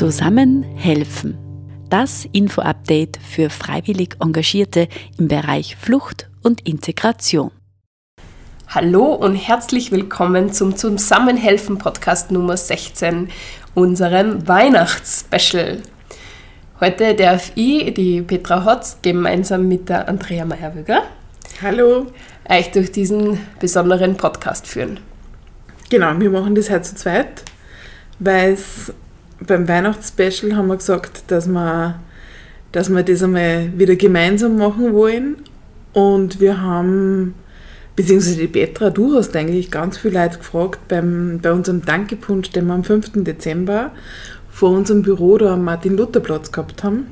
Zusammen helfen. Das Info-Update für freiwillig Engagierte im Bereich Flucht und Integration. Hallo und herzlich willkommen zum Zusammenhelfen Podcast Nummer 16, unserem Weihnachtsspecial. Heute darf ich, die Petra Hotz, gemeinsam mit der Andrea Meyerwöger, Hallo. euch durch diesen besonderen Podcast führen. Genau, wir machen das heute zu zweit, weil es beim Weihnachtsspecial haben wir gesagt, dass wir, dass wir das einmal wieder gemeinsam machen wollen. Und wir haben, beziehungsweise die Petra, du hast eigentlich ganz viele Leute gefragt beim, bei unserem Dankepunsch, den wir am 5. Dezember vor unserem Büro da am Martin-Luther-Platz gehabt haben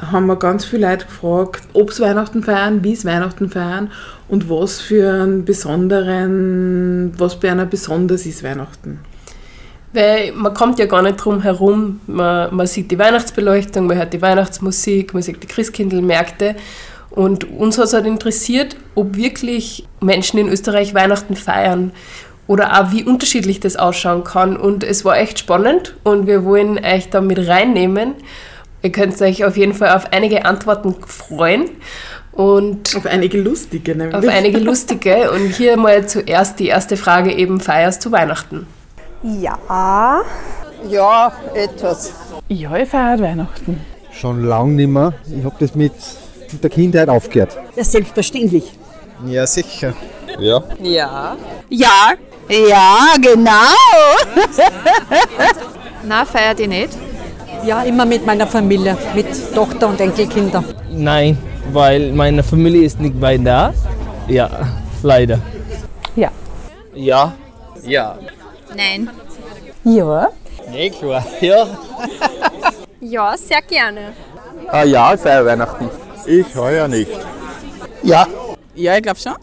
haben wir ganz viele Leute gefragt, ob sie Weihnachten feiern, wie sie Weihnachten feiern und was für einen besonderen, was bei einer besonders ist Weihnachten. Weil man kommt ja gar nicht drum herum. Man, man sieht die Weihnachtsbeleuchtung, man hört die Weihnachtsmusik, man sieht die Christkindlmärkte. Und uns hat es halt interessiert, ob wirklich Menschen in Österreich Weihnachten feiern oder auch wie unterschiedlich das ausschauen kann. Und es war echt spannend und wir wollen euch da mit reinnehmen. Ihr könnt euch auf jeden Fall auf einige Antworten freuen. Und Auf einige lustige, nämlich. auf einige lustige. Und hier mal zuerst die erste Frage eben, feierst du Weihnachten? Ja, Ja, etwas. Ja, ich feiere Weihnachten. Schon lang nicht mehr. Ich habe das mit, der Kindheit aufgehört. ja selbstverständlich. Ja, sicher. Ja. Ja. Ja, genau. Na, feiert ihr nicht? Ja, immer mit meiner Familie, mit Tochter und Enkelkinder. Nein, weil meine Familie ist nicht bei da. Ja, leider. Ja. Ja. Ja. Nein. Ja. Nee, klar. Ja. Ja, sehr gerne. Ah ja, ich feiere Weihnachten. Ich heuer nicht. Ja. Ja, ich glaube schon.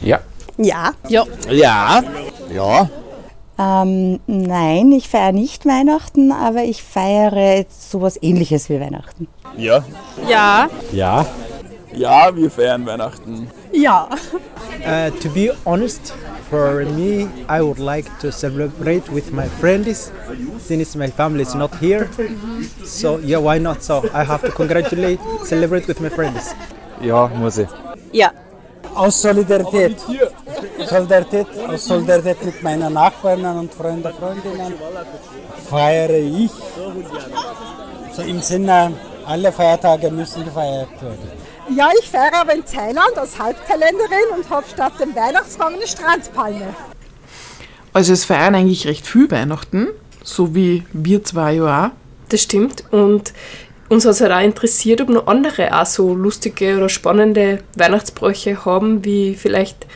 Ja. Ja. Ja. Ja. Ähm, nein, ich feiere nicht Weihnachten, aber ich feiere sowas ähnliches wie Weihnachten. Ja. Ja. Ja. Ja, wir feiern Weihnachten. Ja. Uh, to be honest, for me, I would like to celebrate with my friends since my family is not here. So yeah, why not? So I have to congratulate, celebrate with my friends. Ja, muss ich. Ja. Aus Solidarität. Solidarität, aus Solidarität mit meinen Nachbarn und Freunden, Freundinnen feiere ich. So im Sinne, alle Feiertage müssen gefeiert werden. Ja, ich feiere aber in Thailand als Halbthailänderin und habe statt dem Weihnachtsbaum eine Strandpalme. Also es feiern eigentlich recht viel Weihnachten, so wie wir zwei ja auch. Das stimmt. Und uns hat es halt auch interessiert, ob noch andere auch so lustige oder spannende Weihnachtsbräuche haben, wie vielleicht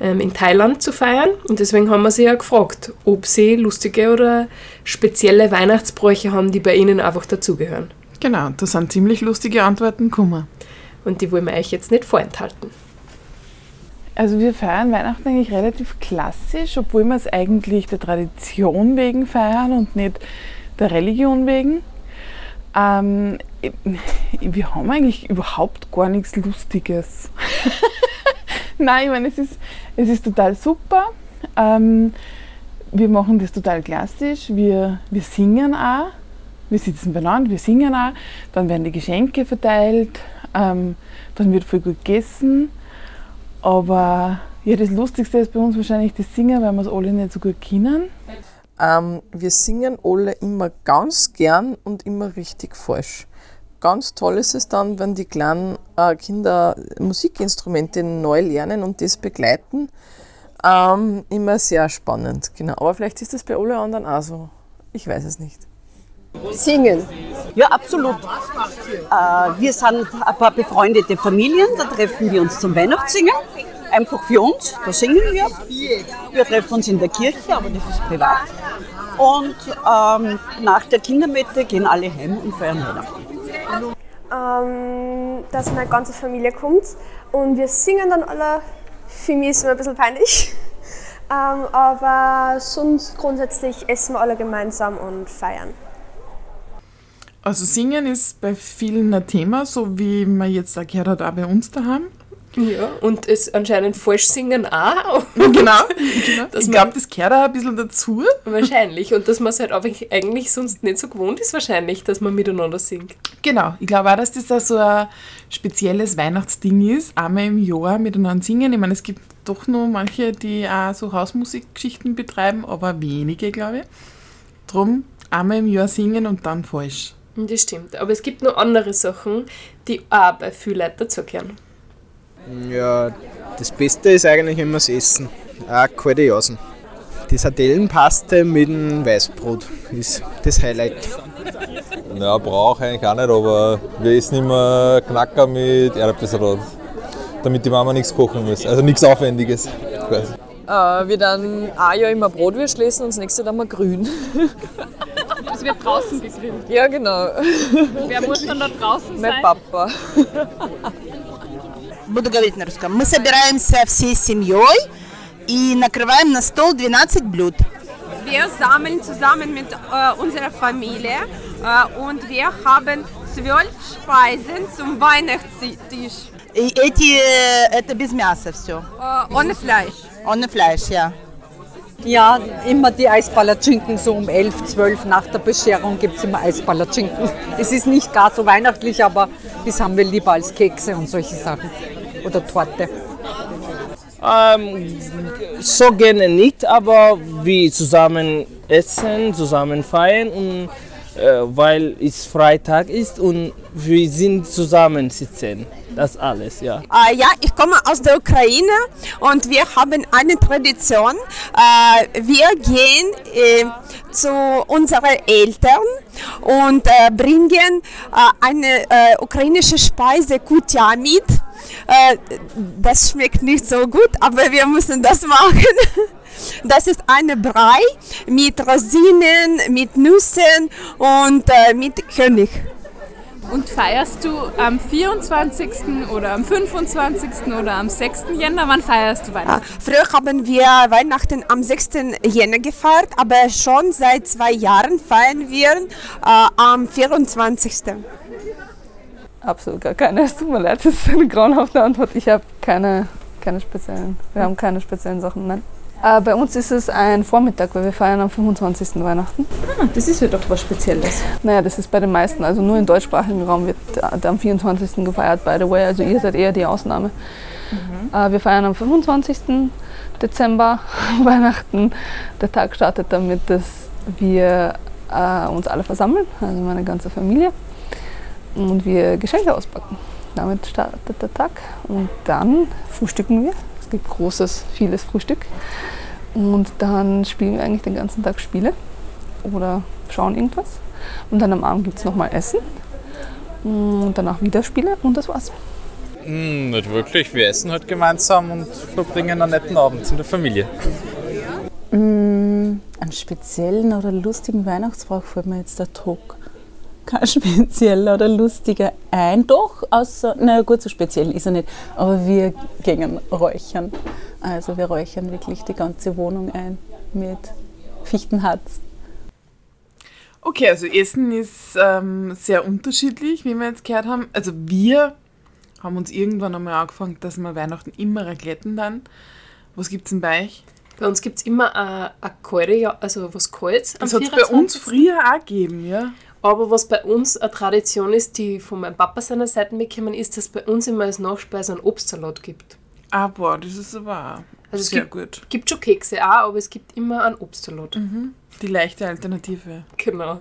ähm, in Thailand zu feiern. Und deswegen haben wir sie ja gefragt, ob sie lustige oder spezielle Weihnachtsbräuche haben, die bei ihnen einfach dazugehören. Genau, da sind ziemlich lustige Antworten gekommen. Und die wollen wir euch jetzt nicht vorenthalten. Also wir feiern Weihnachten eigentlich relativ klassisch, obwohl wir es eigentlich der Tradition wegen feiern und nicht der Religion wegen. Ähm, wir haben eigentlich überhaupt gar nichts Lustiges. Nein, ich meine, es ist, es ist total super. Ähm, wir machen das total klassisch. Wir, wir singen auch. Wir sitzen beieinander, wir singen auch. Dann werden die Geschenke verteilt. Ähm, dann wird viel gut gegessen. Aber ja, das Lustigste ist bei uns wahrscheinlich das Singen, weil wir es alle nicht so gut kennen. Ähm, wir singen alle immer ganz gern und immer richtig falsch. Ganz toll ist es dann, wenn die kleinen äh, Kinder Musikinstrumente neu lernen und das begleiten. Ähm, immer sehr spannend, genau. Aber vielleicht ist das bei alle anderen auch so. Ich weiß es nicht. Singen. Ja, absolut. Äh, wir sind ein paar befreundete Familien, da treffen wir uns zum Weihnachtssingen. Einfach für uns, da singen wir. Wir treffen uns in der Kirche, aber das ist privat. Und ähm, nach der Kindermette gehen alle heim und feiern Weihnachten. Ähm, dass meine ganze Familie kommt und wir singen dann alle. Für mich ist es immer ein bisschen peinlich. Ähm, aber sonst grundsätzlich essen wir alle gemeinsam und feiern. Also Singen ist bei vielen ein Thema, so wie man jetzt auch gehört hat, auch bei uns daheim. Ja, und es anscheinend falsch singen auch. Genau, genau. Dass ich glaube, das gehört auch ein bisschen dazu. Wahrscheinlich. Und dass man es halt auch eigentlich sonst nicht so gewohnt ist, wahrscheinlich, dass man miteinander singt. Genau, ich glaube auch, dass das auch so ein spezielles Weihnachtsding ist, einmal im Jahr miteinander singen. Ich meine, es gibt doch nur manche, die auch so Hausmusikgeschichten betreiben, aber wenige, glaube ich. Drum einmal im Jahr singen und dann falsch. Das stimmt. Aber es gibt noch andere Sachen, die auch bei vielen Leuten dazugehören. Ja, das Beste ist eigentlich immer das Essen. Auch kalte Jasen. Die Sardellenpaste mit dem Weißbrot ist das Highlight. Ja, brauche eigentlich auch nicht, aber wir essen immer Knacker mit Erdbeersalat, damit die Mama nichts kochen muss. Also nichts Aufwendiges. Quasi. Äh, wir dann ein Jahr immer Brotwürst lesen und das nächste dann mal grün. Das wird draußen gegrillt. Ja, genau. Wer muss dann da draußen Mein sein? Papa. Буду говорить на русском. Мы собираемся всей семьей и накрываем на стол 12 блюд. Wir sammeln zusammen mit äh, unserer Familie äh, und wir haben zwölf Speisen zum Weihnachtstisch. И эти, э, это без мяса все. Äh, ohne Fleisch. Ohne Fleisch, ja. Ja, immer die Eisballerschinken, so um 11, 12 nach der Bescherung gibt es immer Eisballerschinken. Es ist nicht gar so weihnachtlich, aber das haben wir lieber als Kekse und solche Sachen. Oder Torte. Ähm, so gerne nicht, aber wir zusammen essen, zusammen feiern und weil es Freitag ist und wir sind zusammen sitzen. Das alles, ja. Äh, ja, ich komme aus der Ukraine und wir haben eine Tradition. Äh, wir gehen äh, zu unseren Eltern und äh, bringen äh, eine äh, ukrainische Speise Kutya mit. Äh, das schmeckt nicht so gut, aber wir müssen das machen. Das ist eine Brei mit Rosinen, mit Nüssen und äh, mit König. Und feierst du am 24. oder am 25. oder am 6. Jänner? Wann feierst du Weihnachten? früher haben wir Weihnachten am 6. Jänner gefeiert, aber schon seit zwei Jahren feiern wir äh, am 24. Absolut gar keine. Es tut mir leid, das ist eine grauenhafte Antwort. Ich habe keine, keine speziellen, wir haben keine speziellen Sachen, nein. Äh, bei uns ist es ein Vormittag, weil wir feiern am 25. Weihnachten. Ah, das ist ja doch was Spezielles. Naja, das ist bei den meisten, also nur im deutschsprachigen Raum wird der am 24. gefeiert, by the way. Also ihr seid eher die Ausnahme. Äh, wir feiern am 25. Dezember Weihnachten. Der Tag startet damit, dass wir äh, uns alle versammeln, also meine ganze Familie, und wir Geschenke auspacken. Damit startet der Tag und dann frühstücken wir. Es gibt großes, vieles Frühstück. Und dann spielen wir eigentlich den ganzen Tag Spiele oder schauen irgendwas. Und dann am Abend gibt es nochmal Essen. Und danach wieder Spiele und das war's. Hm, nicht wirklich. Wir essen halt gemeinsam und verbringen einen netten Abend in der Familie. Mm, Einen speziellen oder lustigen Weihnachtsbrauch fällt mir jetzt der Druck. Kein spezieller oder lustiger ein. Doch, außer, naja gut, so speziell ist er nicht. Aber wir gehen räuchern. Also wir räuchern wirklich die ganze Wohnung ein mit Fichtenharz. Okay, also Essen ist ähm, sehr unterschiedlich, wie wir jetzt gehört haben. Also wir haben uns irgendwann einmal angefangen, dass wir Weihnachten immer Racletten dann. Was gibt es denn bei euch? Bei uns gibt es immer eine, eine kalte, ja- also was Kaltes. Das hat es bei uns 24.. früher auch gegeben, ja. Aber was bei uns eine Tradition ist, die von meinem Papa seiner Seite mitgekommen ist, dass es bei uns immer als Nachspeise einen Obstsalat gibt. Ah, boah, das ist aber Also es sehr gibt, gut. gibt schon Kekse auch, aber es gibt immer einen Obstsalat. Mhm. Die leichte Alternative. Genau.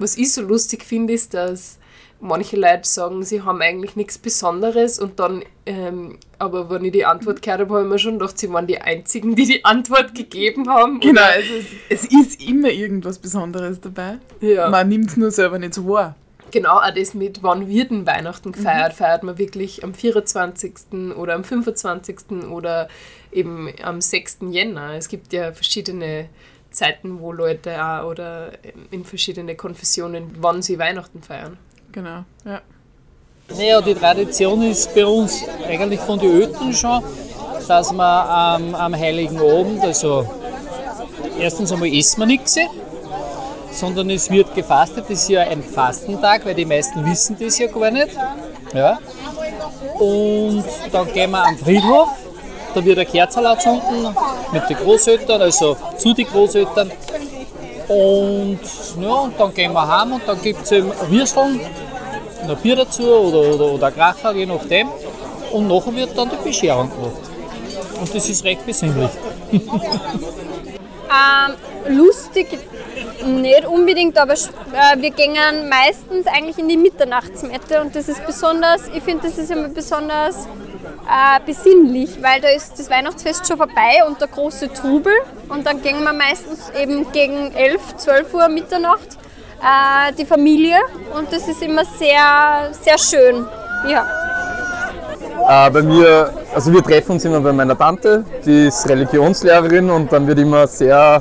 Was ich so lustig finde, ist, dass manche Leute sagen, sie haben eigentlich nichts Besonderes und dann, ähm, aber wenn ich die Antwort gehört habe, habe ich mir schon gedacht, sie waren die Einzigen, die die Antwort gegeben haben. Genau, also es, es ist immer irgendwas Besonderes dabei. Ja. Man nimmt es nur selber nicht so wahr. Genau, auch das mit, wann wird denn Weihnachten gefeiert? Feiert man wirklich am 24. oder am 25. oder eben am 6. Jänner? Es gibt ja verschiedene Zeiten, wo Leute auch oder in verschiedene Konfessionen, wann sie Weihnachten feiern. Genau, ja. Naja, die Tradition ist bei uns eigentlich von den Öten schon, dass man am, am Heiligen Abend, also erstens einmal isst man nichts, sondern es wird gefastet. Das ist ja ein Fastentag, weil die meisten wissen das ja gar nicht. Ja. Und dann gehen wir am Friedhof. Da wird ein Kerzerl angezündet mit den Großeltern, also zu den Großeltern. Und, ja, dann gehen wir heim und dann gibt es eben Würsteln, ein Bier dazu oder, oder, oder Kracher, je nachdem. Und nachher wird dann die Bescherung gemacht. Und das ist recht besinnlich. Ähm, lustig nicht unbedingt, aber äh, wir gehen meistens eigentlich in die Mitternachtsmette und das ist besonders, ich finde, das ist immer besonders äh, besinnlich, weil da ist das Weihnachtsfest schon vorbei und der große Trubel und dann gehen wir meistens eben gegen 11, 12 Uhr Mitternacht äh, die Familie und das ist immer sehr, sehr schön. Ja. Äh, bei mir, also wir treffen uns immer bei meiner Tante, die ist Religionslehrerin und dann wird immer sehr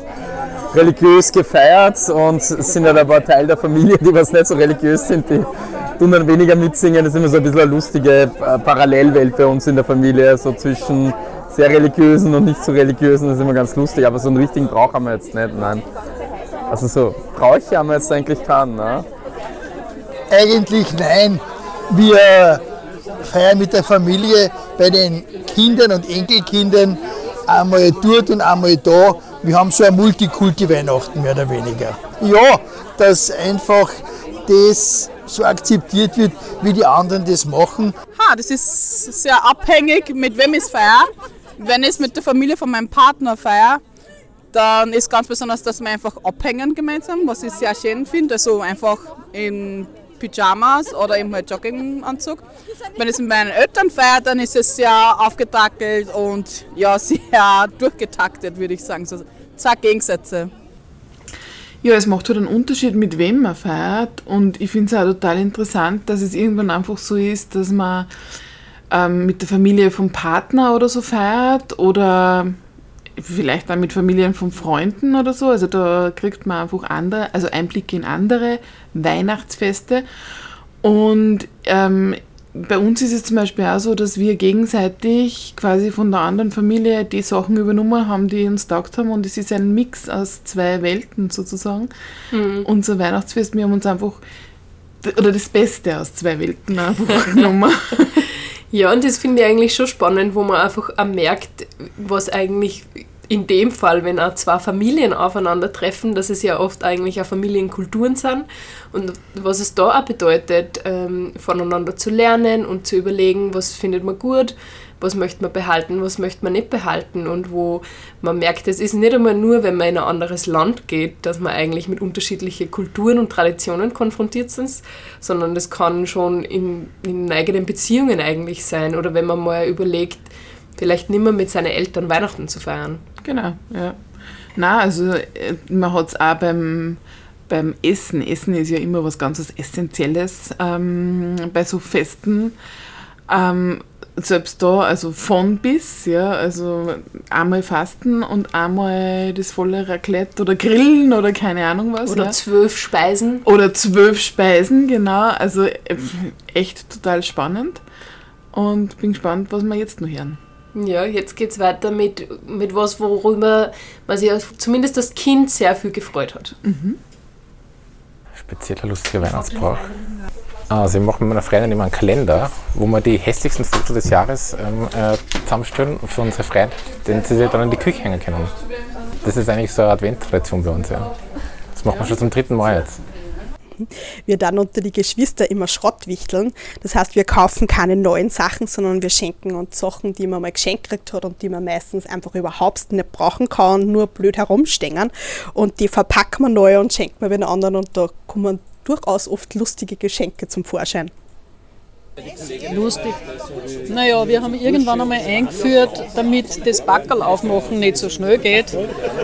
religiös gefeiert und es sind halt ein paar Teil der Familie, die was nicht so religiös sind, die tun dann weniger mitsingen. Das ist immer so ein bisschen eine lustige äh, Parallelwelt bei uns in der Familie, so zwischen sehr religiösen und nicht so religiösen, das ist immer ganz lustig, aber so einen richtigen Brauch haben wir jetzt nicht, nein. Also so Bräuche haben wir jetzt eigentlich keinen, ne? Eigentlich nein. Wir feiern mit der Familie bei den Kindern und Enkelkindern einmal dort und einmal da. Wir haben so ein Multikulti-Weihnachten mehr oder weniger. Ja, dass einfach das so akzeptiert wird, wie die anderen das machen. Ha, das ist sehr abhängig, mit wem ich es feiere. Wenn ich es mit der Familie von meinem Partner feiere, dann ist ganz besonders, dass wir einfach abhängen gemeinsam, was ich sehr schön finde. Also einfach in Pyjamas oder halt Jogginganzug. Wenn ich es mit meinen Eltern feiere, dann ist es sehr aufgetackelt und ja, sehr durchgetaktet, würde ich sagen. So zwei Gegensätze. Ja, es macht halt einen Unterschied, mit wem man feiert. Und ich finde es auch total interessant, dass es irgendwann einfach so ist, dass man ähm, mit der Familie vom Partner oder so feiert oder vielleicht auch mit Familien von Freunden oder so. Also da kriegt man einfach andere, also Einblicke in andere Weihnachtsfeste. Und ähm, bei uns ist es zum Beispiel auch so, dass wir gegenseitig quasi von der anderen Familie die Sachen übernommen haben, die uns taugt haben. Und es ist ein Mix aus zwei Welten sozusagen. Mhm. Unser Weihnachtsfest, wir haben uns einfach, oder das Beste aus zwei Welten einfach genommen. Ja, und das finde ich eigentlich schon spannend, wo man einfach auch merkt, was eigentlich in dem Fall, wenn auch zwei Familien aufeinandertreffen, dass es ja oft eigentlich auch Familienkulturen sind. Und was es da auch bedeutet, ähm, voneinander zu lernen und zu überlegen, was findet man gut, was möchte man behalten, was möchte man nicht behalten. Und wo man merkt, es ist nicht einmal nur, wenn man in ein anderes Land geht, dass man eigentlich mit unterschiedlichen Kulturen und Traditionen konfrontiert sind, sondern das kann schon in, in eigenen Beziehungen eigentlich sein. Oder wenn man mal überlegt, vielleicht nicht mehr mit seinen Eltern Weihnachten zu feiern. Genau, ja. Na, also äh, man hat es auch beim, beim Essen. Essen ist ja immer was ganz Essentielles ähm, bei so Festen. Ähm, selbst da, also von bis, ja, also einmal fasten und einmal das volle Raclette oder Grillen oder keine Ahnung was. Oder ja. zwölf Speisen. Oder zwölf Speisen, genau. Also äh, echt total spannend. Und bin gespannt, was wir jetzt noch hören. Ja, jetzt geht es weiter mit, mit was, worüber man sich zumindest das Kind sehr viel gefreut hat. Mhm. Spezieller lustiger Weihnachtsbrauch. Also ich mache mit meiner Freundin immer einen Kalender, wo wir die hässlichsten Fotos des Jahres ähm, äh, zusammenstellen für unsere Freunde, den sie dann in die Küche hängen können. Das ist eigentlich so eine Adventtradition bei uns. Ja. Das machen wir schon zum dritten Mal jetzt. Wir dann unter die Geschwister immer Schrott wichteln. Das heißt, wir kaufen keine neuen Sachen, sondern wir schenken uns Sachen, die man mal geschenkt gekriegt hat und die man meistens einfach überhaupt nicht brauchen kann, nur blöd herumstehen. Und die verpacken wir neu und schenken wir den anderen und da kommen durchaus oft lustige Geschenke zum Vorschein. Lustig. Naja, wir haben irgendwann einmal eingeführt, damit das Backerl aufmachen nicht so schnell geht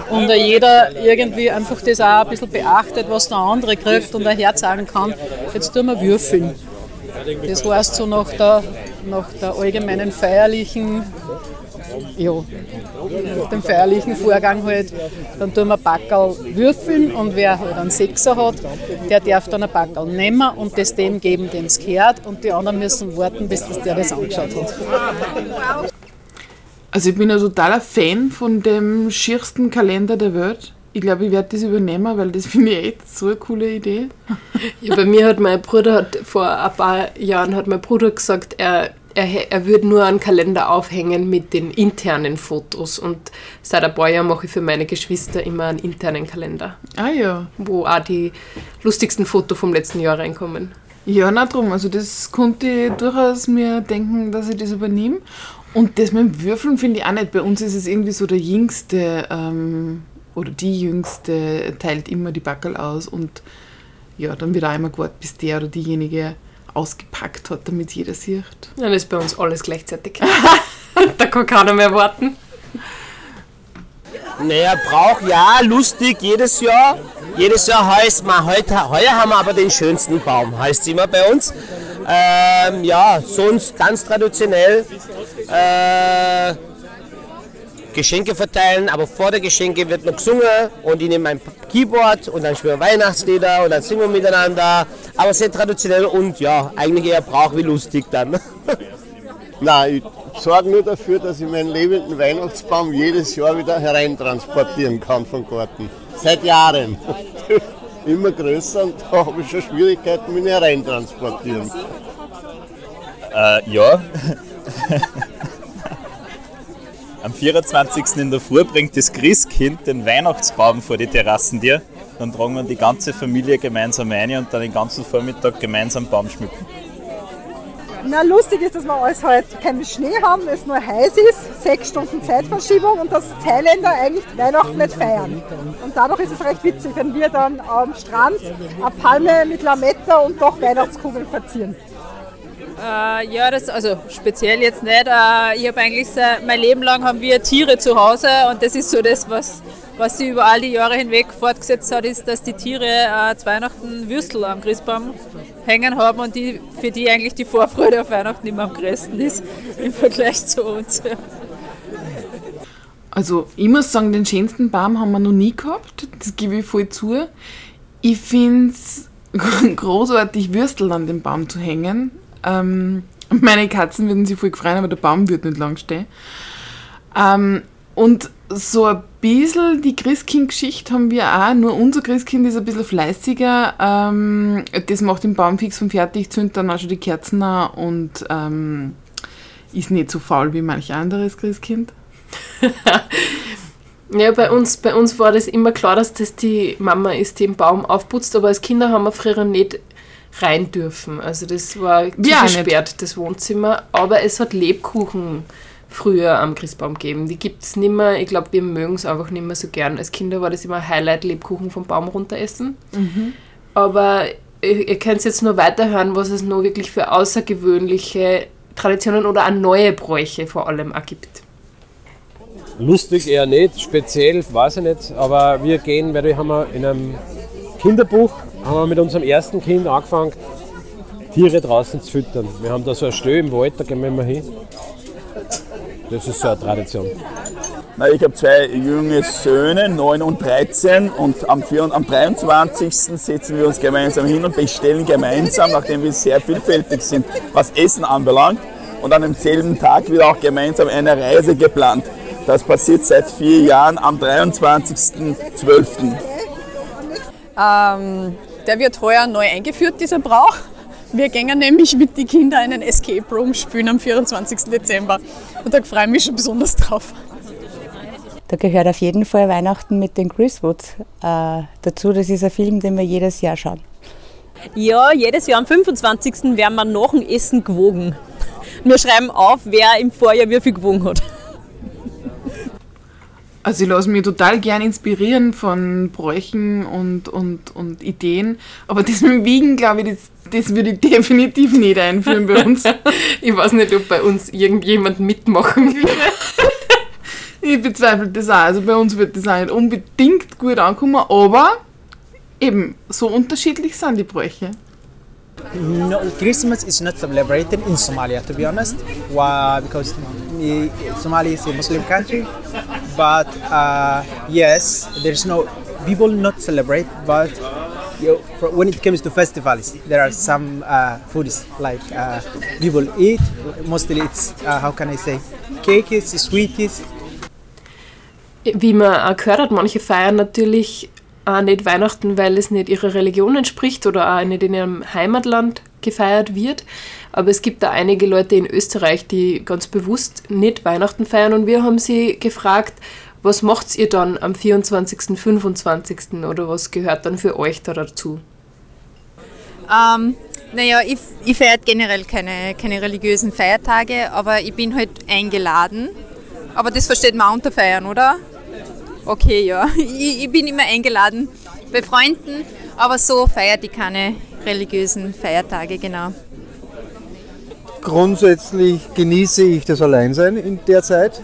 und jeder irgendwie einfach das auch ein bisschen beachtet, was der andere kriegt und ein Herz sagen kann, jetzt tun wir würfeln. Das heißt so nach der, nach der allgemeinen feierlichen ja, dem feierlichen Vorgang halt, dann tun wir Backerl würfeln und wer halt einen Sechser hat, der darf dann ein Backerl nehmen und das dem geben, dem es gehört und die anderen müssen warten, bis das der das angeschaut hat. Also ich bin ein totaler Fan von dem schiersten Kalender der Welt. Ich glaube, ich werde das übernehmen, weil das finde ich echt so eine coole Idee. Ja, bei mir hat mein Bruder, hat, vor ein paar Jahren hat mein Bruder gesagt, er er, er würde nur einen Kalender aufhängen mit den internen Fotos. Und seit ein paar Jahren mache ich für meine Geschwister immer einen internen Kalender. Ah ja. Wo auch die lustigsten Fotos vom letzten Jahr reinkommen. Ja, na drum. Also das konnte ich durchaus mir denken, dass ich das übernehme. Und das mit dem Würfeln finde ich auch nicht. Bei uns ist es irgendwie so der Jüngste ähm, oder die Jüngste teilt immer die Backel aus und ja, dann wird auch immer gewartet, bis der oder diejenige ausgepackt hat, damit jeder sieht. Dann ist bei uns alles gleichzeitig. da kann keiner mehr warten. Naja, Brauch ja, lustig jedes Jahr. Jedes Jahr heißt man, heute, heuer haben wir aber den schönsten Baum, heißt immer bei uns. Ähm, ja, sonst ganz traditionell äh, Geschenke verteilen, aber vor der Geschenke wird noch gesungen und ich nehme mein Keyboard und dann spielen wir Weihnachtslieder und dann singen wir miteinander. Aber sehr traditionell und ja, eigentlich eher Brauch wie lustig dann. Nein, ich sorge nur dafür, dass ich meinen lebenden Weihnachtsbaum jedes Jahr wieder hereintransportieren kann vom Garten. Seit Jahren. Immer größer und da habe ich schon Schwierigkeiten mit hereintransportieren. Äh, ja. Am 24. in der Früh bringt das Christkind den Weihnachtsbaum vor die Terrassentür. Dann tragen wir die ganze Familie gemeinsam ein und dann den ganzen Vormittag gemeinsam Baum schmücken. Na, lustig ist, dass wir alles halt keinen Schnee haben, es nur heiß ist, sechs Stunden Zeitverschiebung und dass Thailänder eigentlich Weihnachten nicht feiern. Und dadurch ist es recht witzig, wenn wir dann am Strand eine Palme mit Lametta und doch Weihnachtskugeln verzieren. Äh, ja, das, also speziell jetzt nicht. Äh, ich habe eigentlich so, mein Leben lang haben wir Tiere zu Hause und das ist so das, was, was sie über all die Jahre hinweg fortgesetzt hat, ist, dass die Tiere äh, zu Weihnachten Würstel am Christbaum hängen haben und die, für die eigentlich die Vorfreude auf Weihnachten immer am größten ist im Vergleich zu uns. Also ich muss sagen, den schönsten Baum haben wir noch nie gehabt, das gebe ich voll zu. Ich finde es großartig, Würstel an den Baum zu hängen. Ähm, meine Katzen würden sich voll freuen, aber der Baum wird nicht lang stehen. Ähm, und so ein bisschen die Christkind-Geschichte haben wir auch, nur unser Christkind ist ein bisschen fleißiger. Ähm, das macht den Baum fix und fertig, zündet dann auch schon die Kerzen an und ähm, ist nicht so faul wie manch anderes Christkind. Ja, bei uns, bei uns war das immer klar, dass das die Mama ist, die den Baum aufputzt, aber als Kinder haben wir früher nicht rein dürfen. Also das war gesperrt, das Wohnzimmer. Aber es hat Lebkuchen früher am Christbaum gegeben. Die gibt es nicht mehr. Ich glaube, wir mögen es einfach nicht mehr so gern. Als Kinder war das immer ein Highlight, Lebkuchen vom Baum runter essen. Mhm. Aber ihr, ihr könnt jetzt nur weiterhören, was es noch wirklich für außergewöhnliche Traditionen oder auch neue Bräuche vor allem auch gibt. Lustig eher nicht, speziell weiß ich nicht, aber wir gehen, weil wir haben wir in einem Kinderbuch haben wir mit unserem ersten Kind angefangen, Tiere draußen zu füttern. Wir haben da so ein Stö im Wald, da gehen wir immer hin. Das ist so eine Tradition. Na, ich habe zwei junge Söhne, 9 und 13, und am, 4, am 23. setzen wir uns gemeinsam hin und bestellen gemeinsam, nachdem wir sehr vielfältig sind, was Essen anbelangt, und an demselben Tag wird auch gemeinsam eine Reise geplant. Das passiert seit vier Jahren am 23.12. Ähm, der wird heuer neu eingeführt, dieser Brauch. Wir gehen nämlich mit den Kindern einen Escape Room spielen am 24. Dezember. Und da freue ich mich schon besonders drauf. Da gehört auf jeden Fall Weihnachten mit den Griswood äh, dazu. Das ist ein Film, den wir jedes Jahr schauen. Ja, jedes Jahr am 25. werden wir nach dem Essen gewogen. Wir schreiben auf, wer im Vorjahr wie viel gewogen hat. Also ich lasse mich total gern inspirieren von Bräuchen und, und, und Ideen, aber das mit dem Wiegen, glaube ich, das, das würde ich definitiv nicht einführen bei uns. ich weiß nicht, ob bei uns irgendjemand mitmachen will. ich bezweifle das auch. Also bei uns wird das auch nicht unbedingt gut ankommen, aber eben, so unterschiedlich sind die Bräuche. No, Christmas is not celebrated in Somalia, to be honest, Why? because Somalia is a Muslim country. But uh, yes, there's no people not celebrate, but you when it comes to festivals, there are some uh, foods like uh, people eat. Mostly, it's uh, how can I say, cakes, sweeties, Wie man gehört hat, manche feiern natürlich auch nicht Weihnachten, weil es nicht ihrer Religion entspricht oder auch nicht in ihrem Heimatland gefeiert wird. Aber es gibt da einige Leute in Österreich, die ganz bewusst nicht Weihnachten feiern und wir haben sie gefragt, was macht ihr dann am 24., 25. oder was gehört dann für euch da dazu? Ähm, naja, ich, ich feiere generell keine, keine religiösen Feiertage, aber ich bin halt eingeladen. Aber das versteht man unter Feiern, oder? Okay, ja. Ich, ich bin immer eingeladen bei Freunden, aber so feiert ich keine religiösen Feiertage, genau. Grundsätzlich genieße ich das Alleinsein in der Zeit.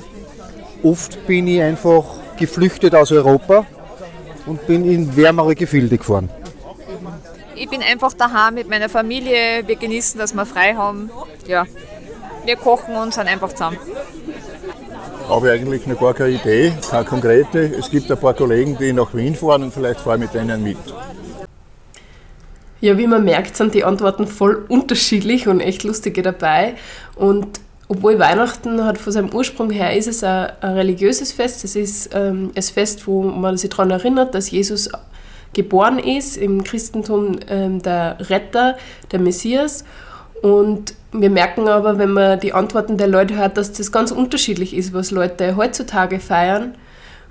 Oft bin ich einfach geflüchtet aus Europa und bin in wärmere Gefilde gefahren. Ich bin einfach daheim mit meiner Familie. Wir genießen, dass wir frei haben. Ja, wir kochen und sind einfach zusammen. Habe ich eigentlich noch gar keine Idee, keine konkrete. Es gibt ein paar Kollegen, die nach Wien fahren und vielleicht fahre ich mit denen mit. Ja, wie man merkt, sind die Antworten voll unterschiedlich und echt lustige dabei. Und obwohl Weihnachten hat von seinem Ursprung her ist es ein, ein religiöses Fest. Es ist ähm, ein Fest, wo man sich daran erinnert, dass Jesus geboren ist, im Christentum ähm, der Retter, der Messias. Und wir merken aber, wenn man die Antworten der Leute hört, dass das ganz unterschiedlich ist, was Leute heutzutage feiern.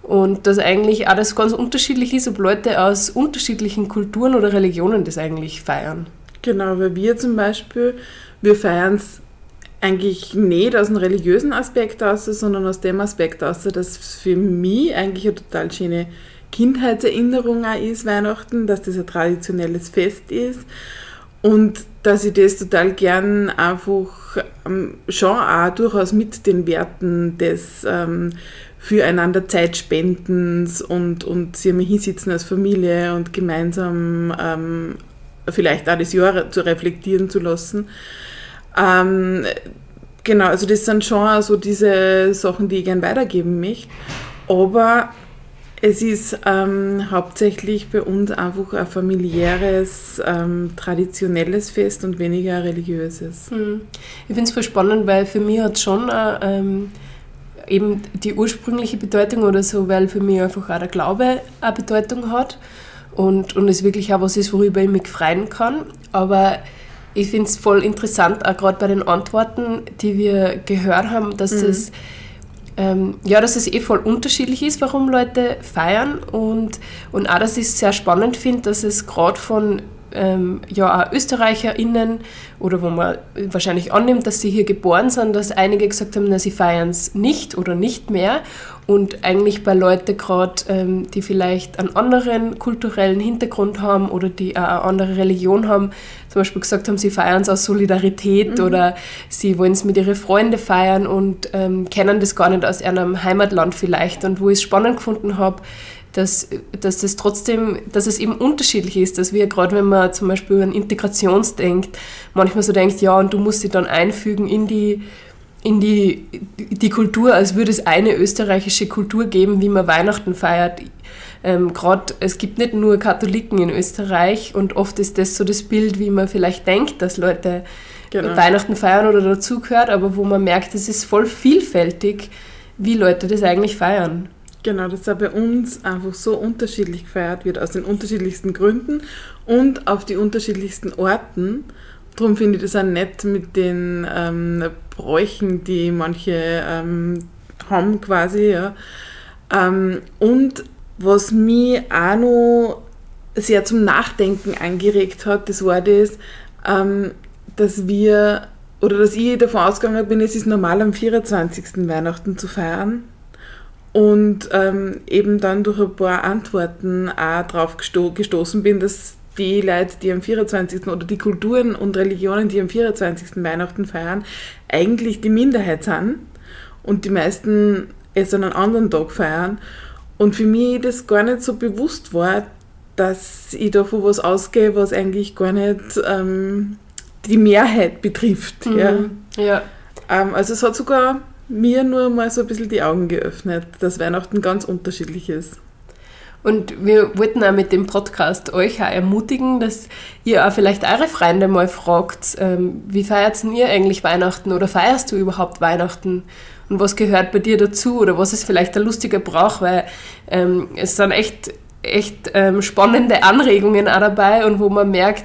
Und dass eigentlich auch das ganz unterschiedlich ist, ob Leute aus unterschiedlichen Kulturen oder Religionen das eigentlich feiern. Genau, weil wir zum Beispiel, wir feiern es eigentlich nicht aus dem religiösen Aspekt aus, sondern aus dem Aspekt aus, dass für mich eigentlich eine total schöne Kindheitserinnerung auch ist, Weihnachten, dass das ein traditionelles Fest ist und dass ich das total gern einfach ähm, schon auch durchaus mit den Werten des ähm, füreinander Zeitspendens und, und sie einmal hinsitzen als Familie und gemeinsam ähm, vielleicht auch das Jahr zu reflektieren zu lassen. Ähm, genau, also das sind schon so diese Sachen, die ich gern weitergeben möchte. Aber es ist ähm, hauptsächlich bei uns einfach ein familiäres, ähm, traditionelles Fest und weniger ein religiöses. Hm. Ich finde es voll spannend, weil für mich hat schon äh, ähm, eben die ursprüngliche Bedeutung oder so, weil für mich einfach auch der Glaube eine Bedeutung hat und, und es wirklich auch was ist, worüber ich mich freuen kann. Aber ich finde es voll interessant, auch gerade bei den Antworten, die wir gehört haben, dass mhm. das ähm, ja, dass es eh voll unterschiedlich ist, warum Leute feiern und, und auch, dass ich es sehr spannend finde, dass es gerade von ähm, ja, auch ÖsterreicherInnen oder wo man wahrscheinlich annimmt, dass sie hier geboren sind, dass einige gesagt haben, na, sie feiern es nicht oder nicht mehr. Und eigentlich bei Leuten gerade, ähm, die vielleicht einen anderen kulturellen Hintergrund haben oder die auch eine andere Religion haben, zum Beispiel gesagt haben, sie feiern es aus Solidarität mhm. oder sie wollen es mit ihren Freunden feiern und ähm, kennen das gar nicht aus einem Heimatland vielleicht. Und wo ich es spannend gefunden habe, dass, dass das trotzdem, dass es eben unterschiedlich ist, dass wir gerade, wenn man zum Beispiel an Integrations denkt, manchmal so denkt, ja, und du musst dich dann einfügen in die, in die, die Kultur, als würde es eine österreichische Kultur geben, wie man Weihnachten feiert. Ähm, gerade, es gibt nicht nur Katholiken in Österreich und oft ist das so das Bild, wie man vielleicht denkt, dass Leute genau. Weihnachten feiern oder dazugehört, aber wo man merkt, es ist voll vielfältig, wie Leute das eigentlich feiern. Genau, dass da bei uns einfach so unterschiedlich gefeiert wird, aus den unterschiedlichsten Gründen und auf die unterschiedlichsten Orten. Darum finde ich das auch nett mit den ähm, Bräuchen, die manche ähm, haben quasi. Ja. Ähm, und was mich auch noch sehr zum Nachdenken angeregt hat, das war das, ähm, dass wir, oder dass ich davon ausgegangen bin, es ist normal am 24. Weihnachten zu feiern und ähm, eben dann durch ein paar Antworten auch darauf gesto gestoßen bin, dass die Leute, die am 24. oder die Kulturen und Religionen, die am 24. Weihnachten feiern, eigentlich die Minderheit sind und die meisten es an einem anderen Tag feiern. Und für mich das gar nicht so bewusst war, dass ich davon was ausgehe, was eigentlich gar nicht ähm, die Mehrheit betrifft. Mhm. Ja. ja. Ähm, also es hat sogar mir nur mal so ein bisschen die Augen geöffnet, dass Weihnachten ganz unterschiedlich ist. Und wir wollten auch mit dem Podcast euch auch ermutigen, dass ihr auch vielleicht eure Freunde mal fragt, ähm, wie feiert denn ihr eigentlich Weihnachten oder feierst du überhaupt Weihnachten? Und was gehört bei dir dazu oder was ist vielleicht ein lustiger Brauch, weil ähm, es sind echt, echt ähm, spannende Anregungen auch dabei und wo man merkt,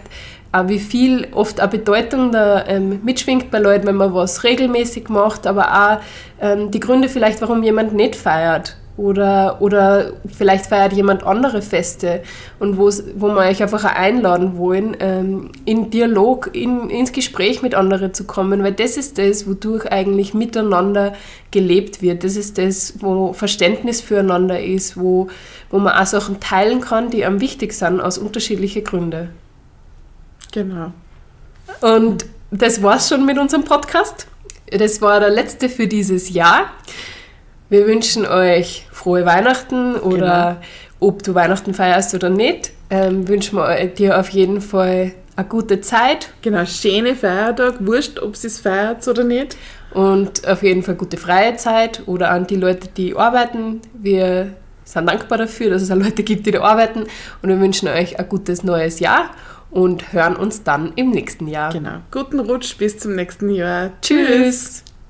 auch wie viel oft eine Bedeutung da ähm, mitschwingt bei Leuten, wenn man was regelmäßig macht, aber auch ähm, die Gründe vielleicht, warum jemand nicht feiert. Oder, oder vielleicht feiert jemand andere Feste und wo wir euch einfach auch einladen wollen, ähm, in Dialog, in, ins Gespräch mit anderen zu kommen, weil das ist das, wodurch eigentlich miteinander gelebt wird. Das ist das, wo Verständnis füreinander ist, wo, wo man auch Sachen teilen kann, die einem wichtig sind, aus unterschiedlichen Gründen. Genau. Und das war's schon mit unserem Podcast. Das war der letzte für dieses Jahr. Wir wünschen euch frohe Weihnachten oder ob du Weihnachten feierst oder nicht, ähm, wünschen wir dir auf jeden Fall eine gute Zeit. Genau, schöne Feiertag, wurscht, ob sie es feiert oder nicht. Und auf jeden Fall gute freie Zeit oder an die Leute, die arbeiten. Wir sind dankbar dafür, dass es auch Leute gibt, die da arbeiten. Und wir wünschen euch ein gutes neues Jahr und hören uns dann im nächsten Jahr. Genau. Guten Rutsch bis zum nächsten Jahr. Tschüss.